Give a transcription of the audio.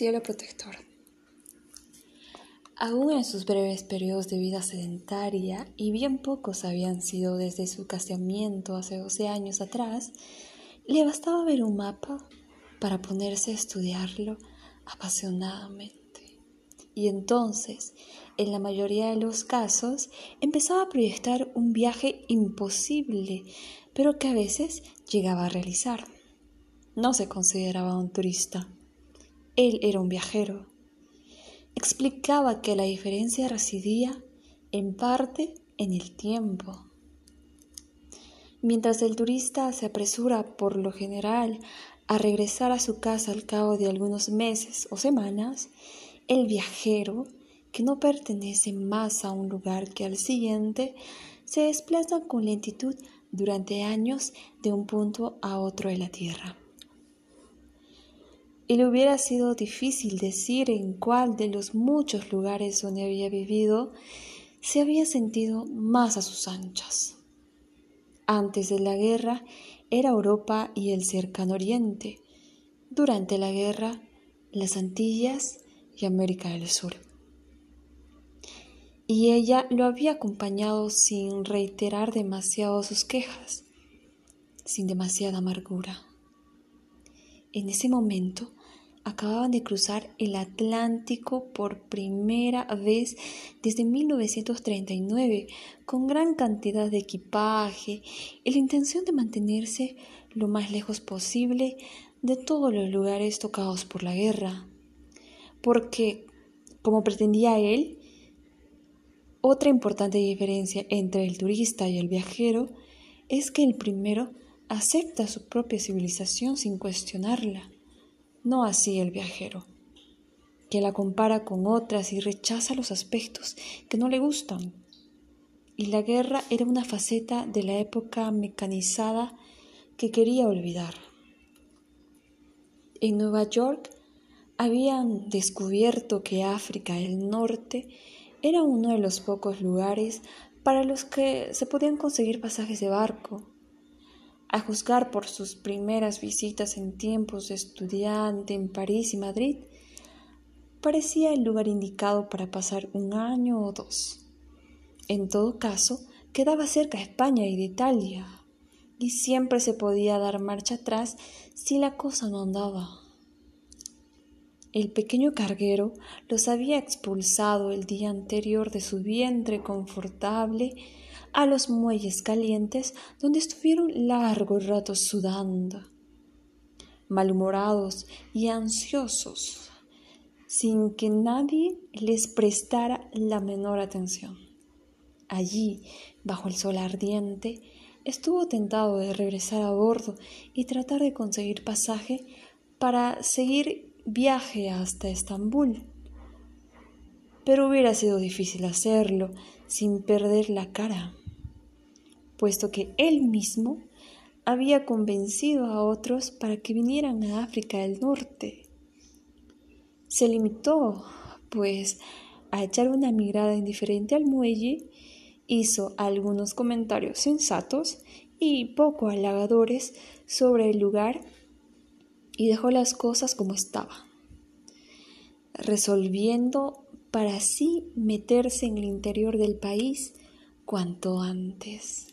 cielo protector. Aún en sus breves periodos de vida sedentaria, y bien pocos habían sido desde su casamiento hace 12 años atrás, le bastaba ver un mapa para ponerse a estudiarlo apasionadamente. Y entonces, en la mayoría de los casos, empezaba a proyectar un viaje imposible, pero que a veces llegaba a realizar. No se consideraba un turista. Él era un viajero. Explicaba que la diferencia residía en parte en el tiempo. Mientras el turista se apresura por lo general a regresar a su casa al cabo de algunos meses o semanas, el viajero, que no pertenece más a un lugar que al siguiente, se desplaza con lentitud durante años de un punto a otro de la Tierra. Y le hubiera sido difícil decir en cuál de los muchos lugares donde había vivido se había sentido más a sus anchas. Antes de la guerra era Europa y el cercano Oriente. Durante la guerra, las Antillas y América del Sur. Y ella lo había acompañado sin reiterar demasiado sus quejas, sin demasiada amargura. En ese momento, acababan de cruzar el Atlántico por primera vez desde 1939 con gran cantidad de equipaje y la intención de mantenerse lo más lejos posible de todos los lugares tocados por la guerra. Porque, como pretendía él, otra importante diferencia entre el turista y el viajero es que el primero acepta su propia civilización sin cuestionarla no así el viajero, que la compara con otras y rechaza los aspectos que no le gustan. Y la guerra era una faceta de la época mecanizada que quería olvidar. En Nueva York habían descubierto que África del Norte era uno de los pocos lugares para los que se podían conseguir pasajes de barco a juzgar por sus primeras visitas en tiempos de estudiante en París y Madrid, parecía el lugar indicado para pasar un año o dos. En todo caso, quedaba cerca de España y de Italia, y siempre se podía dar marcha atrás si la cosa no andaba. El pequeño carguero los había expulsado el día anterior de su vientre confortable a los muelles calientes donde estuvieron largos ratos sudando, malhumorados y ansiosos, sin que nadie les prestara la menor atención. Allí, bajo el sol ardiente, estuvo tentado de regresar a bordo y tratar de conseguir pasaje para seguir viaje hasta Estambul. Pero hubiera sido difícil hacerlo sin perder la cara puesto que él mismo había convencido a otros para que vinieran a África del Norte. Se limitó, pues, a echar una mirada indiferente al muelle, hizo algunos comentarios sensatos y poco halagadores sobre el lugar y dejó las cosas como estaban, resolviendo para sí meterse en el interior del país cuanto antes.